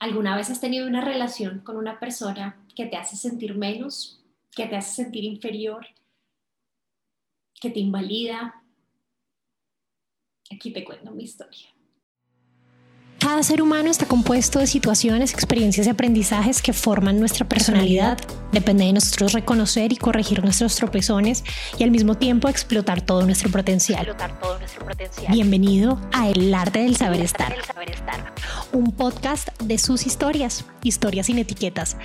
¿Alguna vez has tenido una relación con una persona que te hace sentir menos, que te hace sentir inferior, que te invalida? Aquí te cuento mi historia. Cada ser humano está compuesto de situaciones, experiencias y aprendizajes que forman nuestra personalidad. Depende de nosotros reconocer y corregir nuestros tropezones y al mismo tiempo explotar todo nuestro potencial. Bienvenido a El Arte del Saber Estar. Un podcast de sus historias, historias sin etiquetas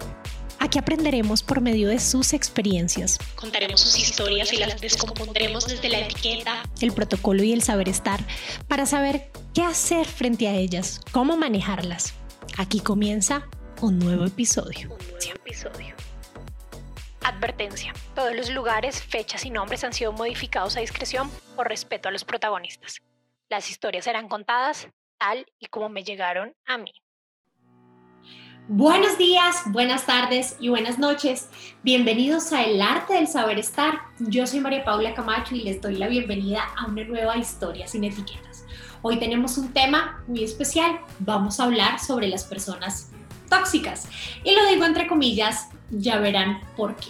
Aquí aprenderemos por medio de sus experiencias. Contaremos sus historias y las descompondremos desde la etiqueta, el protocolo y el saber estar para saber qué hacer frente a ellas, cómo manejarlas. Aquí comienza un nuevo episodio. Un nuevo episodio. Advertencia. Todos los lugares, fechas y nombres han sido modificados a discreción por respeto a los protagonistas. Las historias serán contadas tal y como me llegaron a mí. Buenos días, buenas tardes y buenas noches. Bienvenidos a El Arte del Saber Estar. Yo soy María Paula Camacho y les doy la bienvenida a una nueva historia sin etiquetas. Hoy tenemos un tema muy especial. Vamos a hablar sobre las personas tóxicas. Y lo digo entre comillas, ya verán por qué.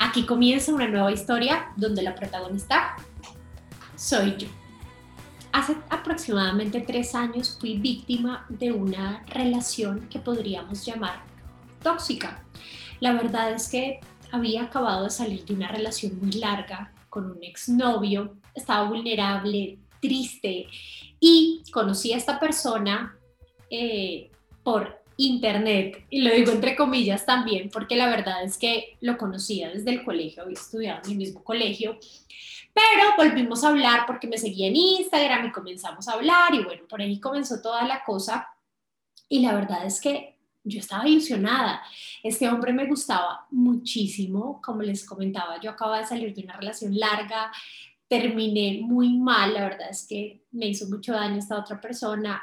Aquí comienza una nueva historia donde la protagonista soy yo. Hace aproximadamente tres años fui víctima de una relación que podríamos llamar tóxica. La verdad es que había acabado de salir de una relación muy larga con un exnovio, estaba vulnerable, triste y conocí a esta persona eh, por internet, y lo digo entre comillas también, porque la verdad es que lo conocía desde el colegio, había estudiado en el mismo colegio pero volvimos a hablar porque me seguía en Instagram y comenzamos a hablar y bueno, por ahí comenzó toda la cosa. Y la verdad es que yo estaba ilusionada. Este hombre me gustaba muchísimo, como les comentaba, yo acababa de salir de una relación larga, terminé muy mal, la verdad es que me hizo mucho daño esta otra persona.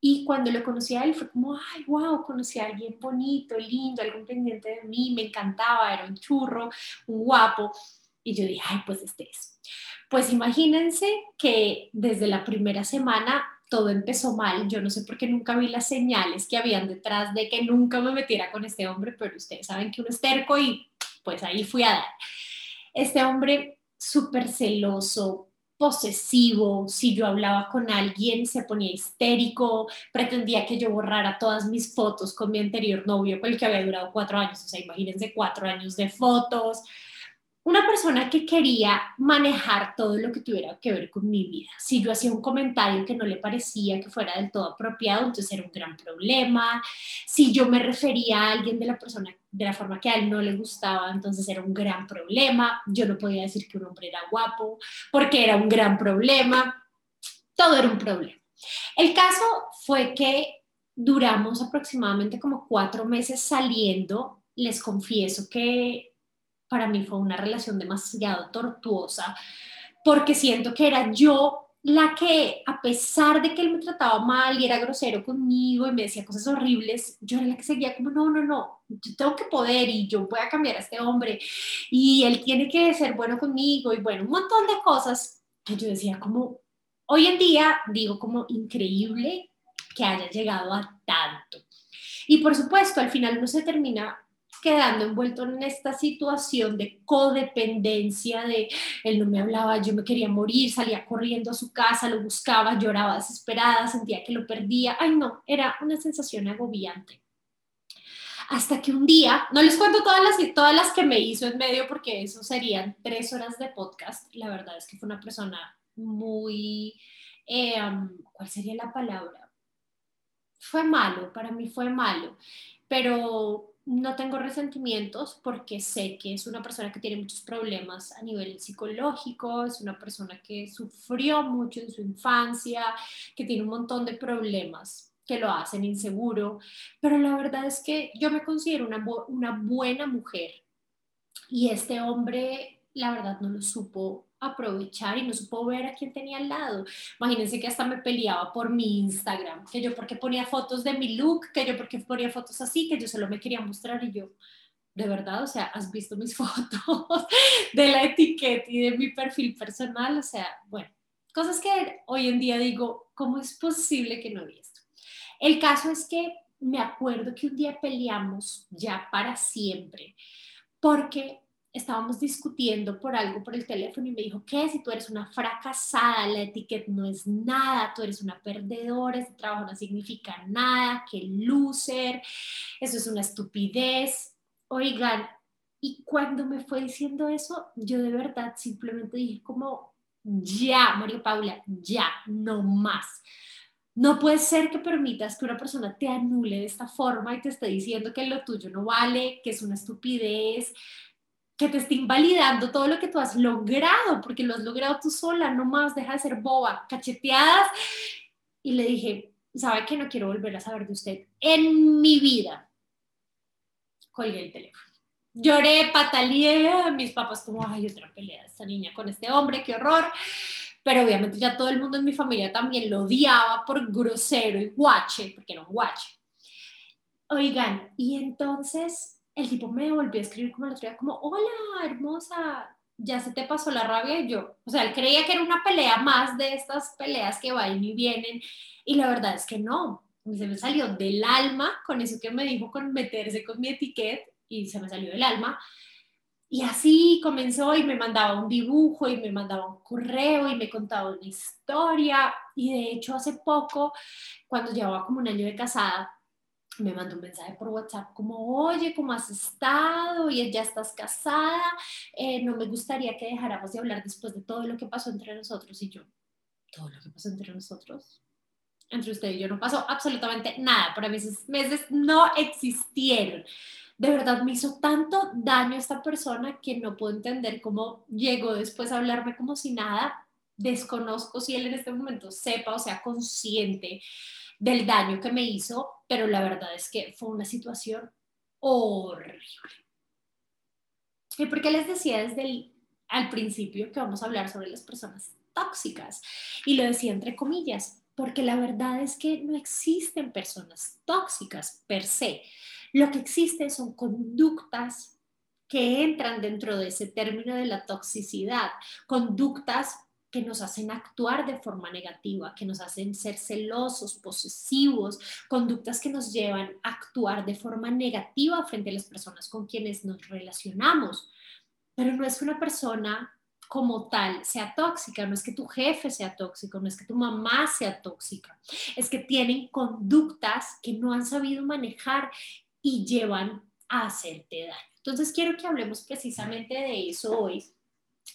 Y cuando lo conocí a él fue como, ay, wow, conocí a alguien bonito, lindo, algo pendiente de mí, me encantaba, era un churro, un guapo. Y yo dije, ay, pues este es. Pues imagínense que desde la primera semana todo empezó mal. Yo no sé por qué nunca vi las señales que habían detrás de que nunca me metiera con este hombre, pero ustedes saben que uno es terco y pues ahí fui a dar. Este hombre súper celoso, posesivo, si yo hablaba con alguien se ponía histérico, pretendía que yo borrara todas mis fotos con mi anterior novio, con el que había durado cuatro años, o sea, imagínense cuatro años de fotos, una persona que quería manejar todo lo que tuviera que ver con mi vida. Si yo hacía un comentario que no le parecía que fuera del todo apropiado, entonces era un gran problema. Si yo me refería a alguien de la persona de la forma que a él no le gustaba, entonces era un gran problema. Yo no podía decir que un hombre era guapo porque era un gran problema. Todo era un problema. El caso fue que duramos aproximadamente como cuatro meses saliendo. Les confieso que para mí fue una relación demasiado tortuosa, porque siento que era yo la que, a pesar de que él me trataba mal y era grosero conmigo y me decía cosas horribles, yo era la que seguía como, no, no, no, yo tengo que poder y yo voy a cambiar a este hombre y él tiene que ser bueno conmigo y bueno, un montón de cosas que yo decía como, hoy en día digo como increíble que haya llegado a tanto. Y por supuesto, al final uno se termina quedando envuelto en esta situación de codependencia, de él no me hablaba, yo me quería morir, salía corriendo a su casa, lo buscaba, lloraba desesperada, sentía que lo perdía. Ay, no, era una sensación agobiante. Hasta que un día, no les cuento todas las, todas las que me hizo en medio porque eso serían tres horas de podcast. La verdad es que fue una persona muy, eh, ¿cuál sería la palabra? Fue malo, para mí fue malo, pero no tengo resentimientos porque sé que es una persona que tiene muchos problemas a nivel psicológico, es una persona que sufrió mucho en su infancia, que tiene un montón de problemas que lo hacen inseguro, pero la verdad es que yo me considero una, buena mujer. Y este hombre, la verdad, no lo supo aprovechar y no supo ver a quién tenía al lado. Imagínense que hasta me peleaba por mi Instagram, que yo porque ponía fotos de mi look, que yo porque ponía fotos así, que yo solo me quería mostrar y yo, de verdad, o sea, has visto mis fotos de la etiqueta y de mi perfil personal, o sea, bueno, cosas que hoy en día digo, ¿cómo es posible que no vi esto? El caso es que me acuerdo que un día peleamos ya para siempre, porque estábamos discutiendo por algo por el teléfono y me dijo, ¿qué? Si tú eres una fracasada, la etiqueta no es nada, tú eres una perdedora, ese trabajo no significa nada, que loser, eso es una estupidez. Oigan, y cuando me fue diciendo eso, yo de verdad simplemente dije como, ya, María Paula, ya, no más. No puede ser que permitas que una persona te anule de esta forma y te esté diciendo que lo tuyo no vale, que es una estupidez, que te esté invalidando todo lo que tú has logrado, porque lo has logrado tú sola, no más, deja de ser boba, cacheteadas. Y le dije, ¿sabe que no quiero volver a saber de usted en mi vida? Colgué el teléfono. Lloré, pataleé, mis papás como, ay, otra pelea, esta niña con este hombre, qué horror. Pero obviamente ya todo el mundo en mi familia también lo odiaba por grosero y guache, porque era un guache. Oigan, y entonces el tipo me volvió a escribir como otro día, como, hola, hermosa, ya se te pasó la rabia y yo, o sea, él creía que era una pelea más de estas peleas que van y vienen y la verdad es que no, se me salió del alma con eso que me dijo con meterse con mi etiqueta y se me salió del alma. Y así comenzó y me mandaba un dibujo y me mandaba un correo y me contaba una historia. Y de hecho hace poco, cuando llevaba como un año de casada, me mandó un mensaje por WhatsApp como, oye, ¿cómo has estado? Y ya estás casada, eh, no me gustaría que dejáramos de hablar después de todo lo que pasó entre nosotros y yo. Todo lo que pasó entre nosotros. Entre usted y yo no pasó absolutamente nada. Para mí esos meses no existieron. De verdad me hizo tanto daño esta persona que no puedo entender cómo llegó después a hablarme como si nada. Desconozco si él en este momento sepa o sea consciente del daño que me hizo, pero la verdad es que fue una situación horrible. ¿Y por qué les decía desde el al principio que vamos a hablar sobre las personas tóxicas? Y lo decía entre comillas, porque la verdad es que no existen personas tóxicas per se. Lo que existe son conductas que entran dentro de ese término de la toxicidad, conductas que nos hacen actuar de forma negativa, que nos hacen ser celosos, posesivos, conductas que nos llevan a actuar de forma negativa frente a las personas con quienes nos relacionamos. Pero no es que una persona como tal sea tóxica, no es que tu jefe sea tóxico, no es que tu mamá sea tóxica, es que tienen conductas que no han sabido manejar y llevan a hacerte daño. Entonces quiero que hablemos precisamente de eso hoy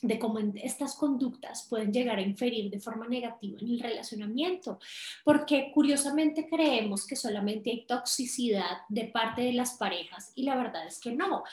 de cómo estas conductas pueden llegar a inferir de forma negativa en el relacionamiento, porque curiosamente creemos que solamente hay toxicidad de parte de las parejas y la verdad es que no,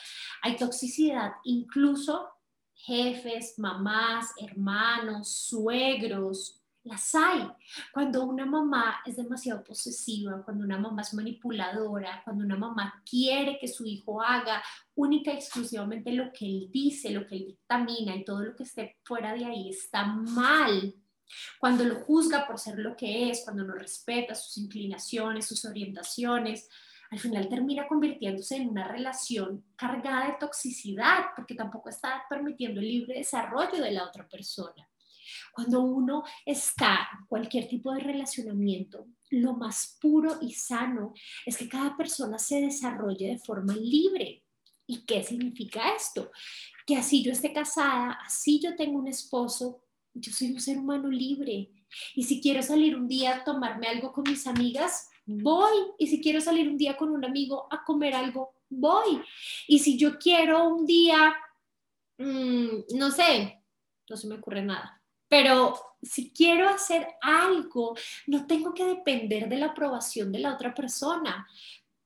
hay toxicidad incluso jefes, mamás, hermanos, suegros, las hay. Cuando una mamá es demasiado posesiva, cuando una mamá es manipuladora, cuando una mamá quiere que su hijo haga única y exclusivamente lo que él dice, lo que él dictamina y todo lo que esté fuera de ahí está mal. Cuando lo juzga por ser lo que es, cuando no respeta sus inclinaciones, sus orientaciones, al final termina convirtiéndose en una relación cargada de toxicidad porque tampoco está permitiendo el libre desarrollo de la otra persona. Cuando uno está en cualquier tipo de relacionamiento, lo más puro y sano es que cada persona se desarrolle de forma libre. ¿Y qué significa esto? Que así yo esté casada, así yo tengo un esposo, yo soy un ser humano libre. Y si quiero salir un día a tomarme algo con mis amigas, voy. Y si quiero salir un día con un amigo a comer algo, voy. Y si yo quiero un día, mm, no sé, no se me ocurre nada pero si quiero hacer algo, no tengo que depender de la aprobación de la otra persona.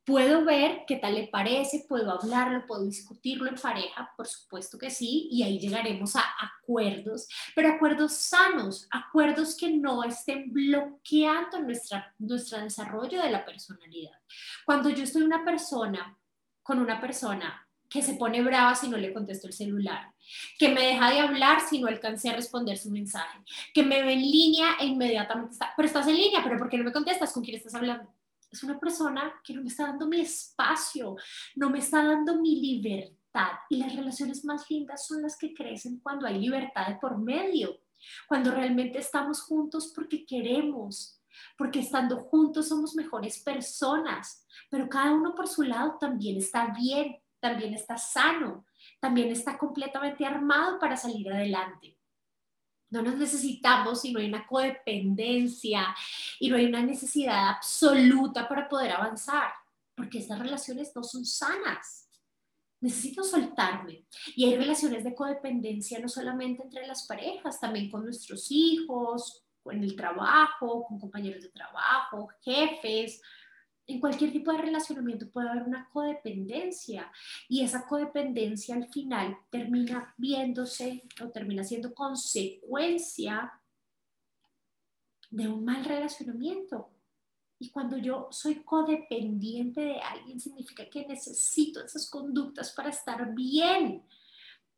Puedo ver qué tal le parece, puedo hablarlo, puedo discutirlo en pareja, por supuesto que sí, y ahí llegaremos a acuerdos, pero acuerdos sanos, acuerdos que no estén bloqueando nuestra, nuestro desarrollo de la personalidad. Cuando yo estoy una persona con una persona que se pone brava si no le contesto el celular, que me deja de hablar si no alcancé a responder su mensaje, que me ve en línea e inmediatamente está, pero estás en línea, pero ¿por qué no me contestas? ¿Con quién estás hablando? Es una persona que no me está dando mi espacio, no me está dando mi libertad. Y las relaciones más lindas son las que crecen cuando hay libertad de por medio, cuando realmente estamos juntos porque queremos, porque estando juntos somos mejores personas, pero cada uno por su lado también está bien, también está sano, también está completamente armado para salir adelante. No nos necesitamos si no hay una codependencia y no hay una necesidad absoluta para poder avanzar, porque estas relaciones no son sanas. Necesito soltarme. Y hay relaciones de codependencia no solamente entre las parejas, también con nuestros hijos, en el trabajo, con compañeros de trabajo, jefes, en cualquier tipo de relacionamiento puede haber una codependencia y esa codependencia al final termina viéndose o termina siendo consecuencia de un mal relacionamiento. Y cuando yo soy codependiente de alguien, significa que necesito esas conductas para estar bien.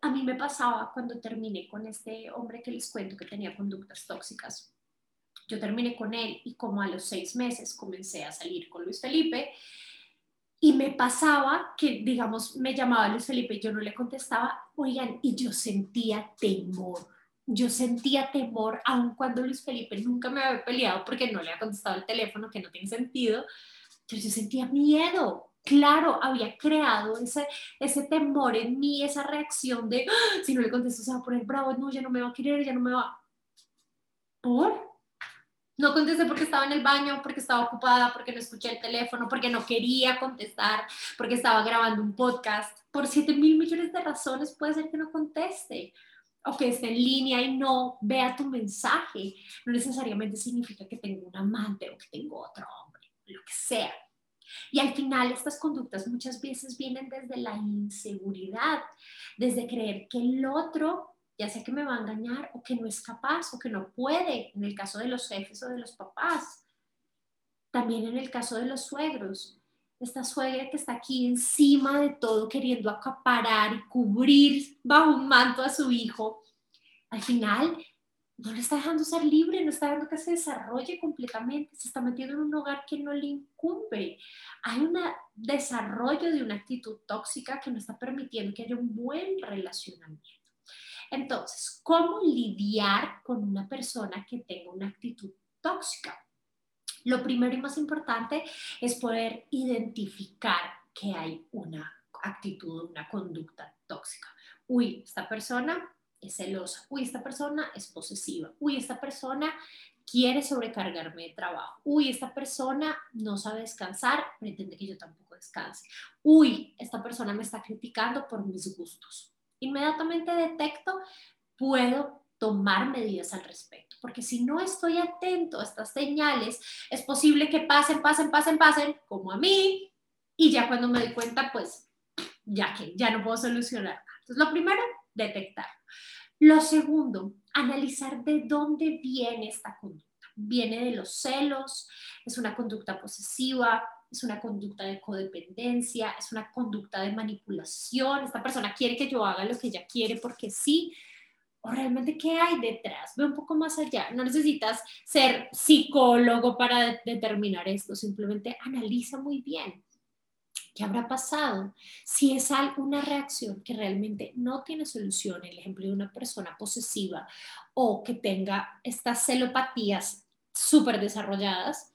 A mí me pasaba cuando terminé con este hombre que les cuento que tenía conductas tóxicas. Yo terminé con él y como a los seis meses comencé a salir con Luis Felipe y me pasaba que, digamos, me llamaba Luis Felipe y yo no le contestaba, oigan, y yo sentía temor. Yo sentía temor, aun cuando Luis Felipe nunca me había peleado porque no le había contestado el teléfono, que no tiene sentido. Entonces yo sentía miedo, claro, había creado ese, ese temor en mí, esa reacción de, ¡Ah! si no le contesto se va a poner bravo, no, ya no me va a querer, ya no me va. ¿Por? No contesté porque estaba en el baño, porque estaba ocupada, porque no escuché el teléfono, porque no quería contestar, porque estaba grabando un podcast. Por 7 mil millones de razones puede ser que no conteste o que esté en línea y no vea tu mensaje. No necesariamente significa que tengo un amante o que tengo otro hombre, lo que sea. Y al final estas conductas muchas veces vienen desde la inseguridad, desde creer que el otro ya sea que me va a engañar o que no es capaz o que no puede, en el caso de los jefes o de los papás. También en el caso de los suegros, esta suegra que está aquí encima de todo queriendo acaparar y cubrir bajo un manto a su hijo, al final no le está dejando ser libre, no está dejando que se desarrolle completamente, se está metiendo en un hogar que no le incumbe. Hay un desarrollo de una actitud tóxica que no está permitiendo que haya un buen relacionamiento. Entonces, ¿cómo lidiar con una persona que tenga una actitud tóxica? Lo primero y más importante es poder identificar que hay una actitud, una conducta tóxica. Uy, esta persona es celosa. Uy, esta persona es posesiva. Uy, esta persona quiere sobrecargarme de trabajo. Uy, esta persona no sabe descansar, pretende que yo tampoco descanse. Uy, esta persona me está criticando por mis gustos inmediatamente detecto, puedo tomar medidas al respecto. Porque si no estoy atento a estas señales, es posible que pasen, pasen, pasen, pasen, como a mí, y ya cuando me doy cuenta, pues ya que ya no puedo solucionar. Entonces, lo primero, detectar. Lo segundo, analizar de dónde viene esta conducta. Viene de los celos, es una conducta posesiva, es una conducta de codependencia, es una conducta de manipulación, esta persona quiere que yo haga lo que ella quiere porque sí, o realmente qué hay detrás, ve un poco más allá, no necesitas ser psicólogo para determinar esto, simplemente analiza muy bien. ¿Qué habrá pasado? Si es una reacción que realmente no tiene solución, el ejemplo de una persona posesiva o que tenga estas celopatías súper desarrolladas,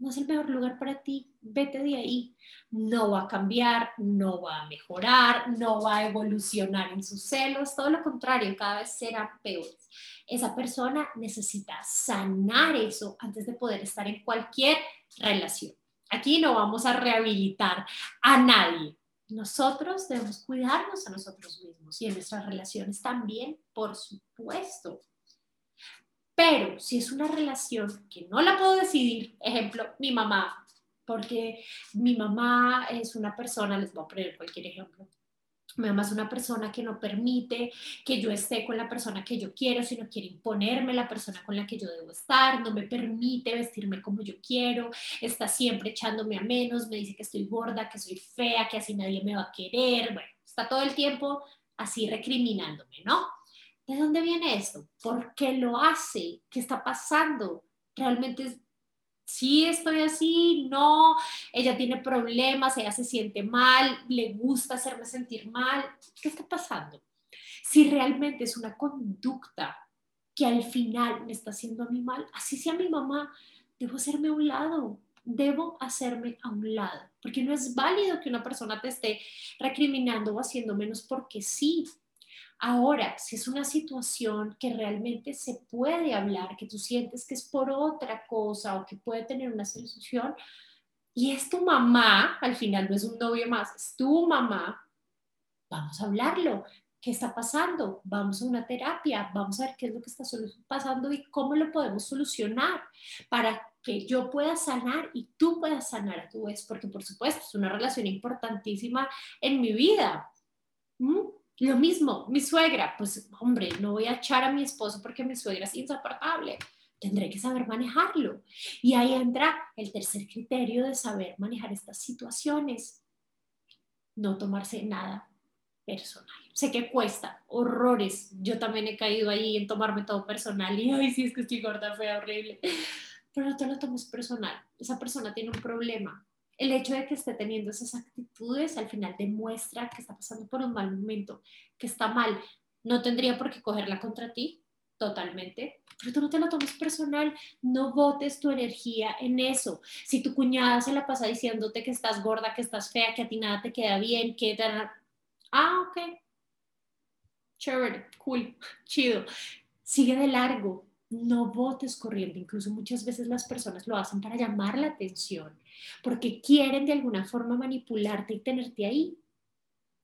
no es el mejor lugar para ti, vete de ahí. No va a cambiar, no va a mejorar, no va a evolucionar en sus celos, todo lo contrario, cada vez será peor. Esa persona necesita sanar eso antes de poder estar en cualquier relación. Aquí no vamos a rehabilitar a nadie. Nosotros debemos cuidarnos a nosotros mismos y en nuestras relaciones también, por supuesto. Pero si es una relación que no la puedo decidir, ejemplo, mi mamá, porque mi mamá es una persona, les voy a poner cualquier ejemplo, mi mamá es una persona que no permite que yo esté con la persona que yo quiero, sino quiere imponerme la persona con la que yo debo estar, no me permite vestirme como yo quiero, está siempre echándome a menos, me dice que estoy gorda, que soy fea, que así nadie me va a querer, bueno, está todo el tiempo así recriminándome, ¿no? ¿De dónde viene esto? ¿Por qué lo hace? ¿Qué está pasando? ¿Realmente sí estoy así? No, ella tiene problemas, ella se siente mal, le gusta hacerme sentir mal. ¿Qué está pasando? Si realmente es una conducta que al final me está haciendo a mí mal, así sea mi mamá, debo hacerme a un lado, debo hacerme a un lado, porque no es válido que una persona te esté recriminando o haciendo menos porque sí. Ahora, si es una situación que realmente se puede hablar, que tú sientes que es por otra cosa o que puede tener una solución, y es tu mamá, al final no es un novio más, es tu mamá, vamos a hablarlo. ¿Qué está pasando? Vamos a una terapia, vamos a ver qué es lo que está pasando y cómo lo podemos solucionar para que yo pueda sanar y tú puedas sanar a tu vez, porque por supuesto es una relación importantísima en mi vida. ¿Mm? Lo mismo, mi suegra, pues hombre, no voy a echar a mi esposo porque mi suegra es insoportable tendré que saber manejarlo. Y ahí entra el tercer criterio de saber manejar estas situaciones. No tomarse nada personal. Sé que cuesta, horrores. Yo también he caído ahí en tomarme todo personal y, ay, sí, es que estoy gorda, fue horrible. Pero no te lo tomes personal. Esa persona tiene un problema. El hecho de que esté teniendo esas actitudes al final demuestra que está pasando por un mal momento, que está mal. No tendría por qué cogerla contra ti, totalmente, pero tú no te lo tomes personal, no botes tu energía en eso. Si tu cuñada se la pasa diciéndote que estás gorda, que estás fea, que a ti nada te queda bien, que te... Ah, ok. Chévere, cool, chido. Sigue de largo, no votes corriendo. Incluso muchas veces las personas lo hacen para llamar la atención, porque quieren de alguna forma manipularte y tenerte ahí.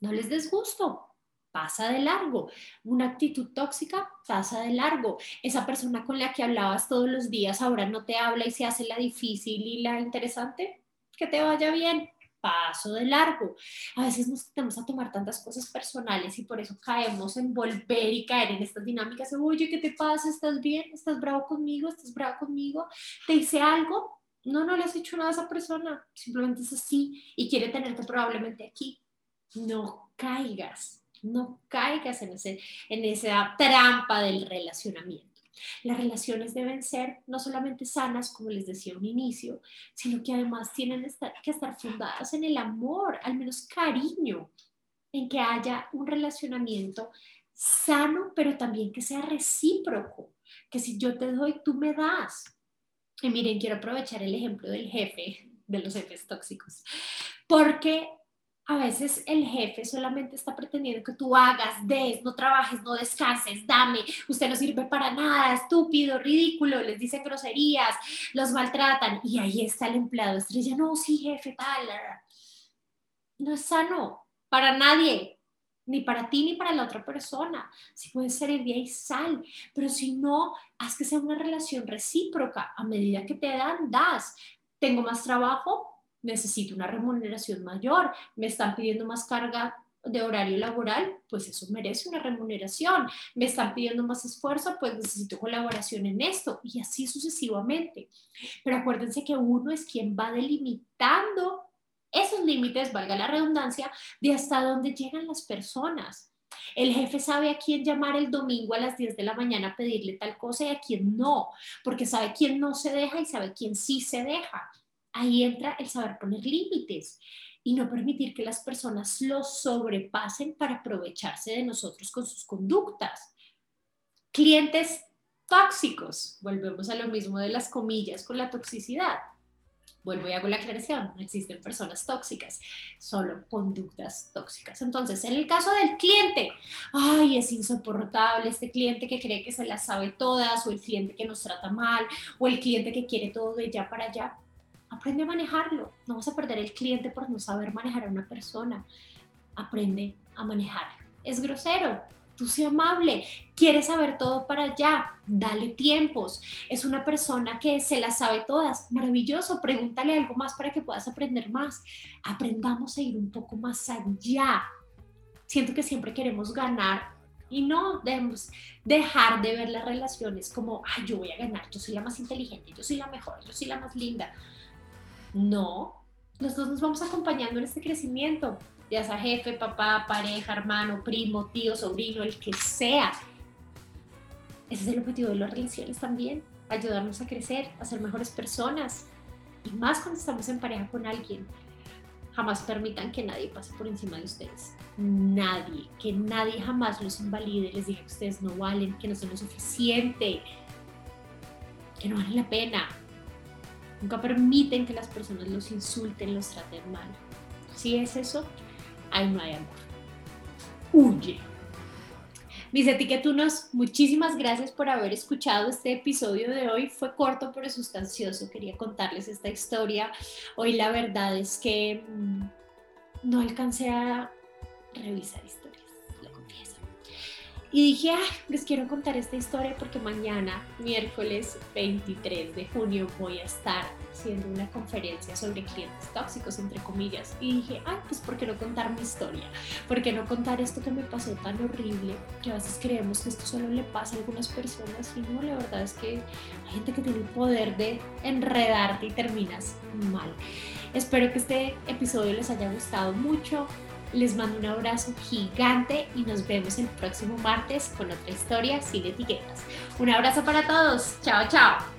No les des gusto, pasa de largo. Una actitud tóxica pasa de largo. Esa persona con la que hablabas todos los días ahora no te habla y se hace la difícil y la interesante. Que te vaya bien. Paso de largo. A veces nos tenemos a tomar tantas cosas personales y por eso caemos en volver y caer en estas dinámicas. Oye, ¿qué te pasa? ¿Estás bien? ¿Estás bravo conmigo? ¿Estás bravo conmigo? ¿Te hice algo? No, no le has hecho nada a esa persona. Simplemente es así y quiere tenerte probablemente aquí. No caigas no caigas en, ese, en esa trampa del relacionamiento. Las relaciones deben ser no solamente sanas, como les decía un inicio, sino que además tienen que estar fundadas en el amor, al menos cariño, en que haya un relacionamiento sano, pero también que sea recíproco, que si yo te doy, tú me das. Y miren, quiero aprovechar el ejemplo del jefe, de los jefes tóxicos, porque a veces el jefe solamente está pretendiendo que tú hagas, des, no trabajes, no descanses, dame, usted no sirve para nada, estúpido, ridículo, les dice groserías, los maltratan y ahí está el empleado estrella, no, sí, jefe, tal. No es sano para nadie, ni para ti ni para la otra persona. Si puede ser el día y sal, pero si no, haz que sea una relación recíproca. A medida que te dan, das. Tengo más trabajo, necesito una remuneración mayor, me están pidiendo más carga de horario laboral, pues eso merece una remuneración. Me están pidiendo más esfuerzo, pues necesito colaboración en esto y así sucesivamente. Pero acuérdense que uno es quien va delimitando esos límites, valga la redundancia, de hasta dónde llegan las personas. El jefe sabe a quién llamar el domingo a las 10 de la mañana a pedirle tal cosa y a quién no, porque sabe quién no se deja y sabe quién sí se deja ahí entra el saber poner límites y no permitir que las personas lo sobrepasen para aprovecharse de nosotros con sus conductas. Clientes tóxicos, volvemos a lo mismo de las comillas con la toxicidad. Vuelvo y hago la aclaración, no existen personas tóxicas, solo conductas tóxicas. Entonces, en el caso del cliente, ay, es insoportable este cliente que cree que se las sabe todas, o el cliente que nos trata mal, o el cliente que quiere todo de ya para allá Aprende a manejarlo. No vas a perder el cliente por no saber manejar a una persona. Aprende a manejar. Es grosero. Tú sé amable, quiere saber todo para allá, dale tiempos. Es una persona que se las sabe todas, maravilloso, pregúntale algo más para que puedas aprender más. Aprendamos a ir un poco más allá. Siento que siempre queremos ganar y no debemos dejar de ver las relaciones como, ay, yo voy a ganar, yo soy la más inteligente, yo soy la mejor, yo soy la más linda. No, los dos nos vamos acompañando en este crecimiento, ya sea jefe, papá, pareja, hermano, primo, tío, sobrino, el que sea. Ese es el objetivo de las relaciones también, ayudarnos a crecer, a ser mejores personas. Y más cuando estamos en pareja con alguien. Jamás permitan que nadie pase por encima de ustedes. Nadie, que nadie jamás los invalide, les diga que ustedes no valen, que no son lo suficiente, que no valen la pena Nunca permiten que las personas los insulten, los traten mal. Si es eso, ahí no hay amor. Huye. Mis etiquetunos, muchísimas gracias por haber escuchado este episodio de hoy. Fue corto pero sustancioso. Quería contarles esta historia. Hoy la verdad es que mm, no alcancé a revisar confieso. Y dije, ah, les quiero contar esta historia porque mañana, miércoles 23 de junio, voy a estar haciendo una conferencia sobre clientes tóxicos, entre comillas. Y dije, ay, pues ¿por qué no contar mi historia? ¿Por qué no contar esto que me pasó tan horrible? Que a veces creemos que esto solo le pasa a algunas personas y no, la verdad es que hay gente que tiene el poder de enredarte y terminas mal. Espero que este episodio les haya gustado mucho. Les mando un abrazo gigante y nos vemos el próximo martes con otra historia sin etiquetas. Un abrazo para todos. Chao, chao.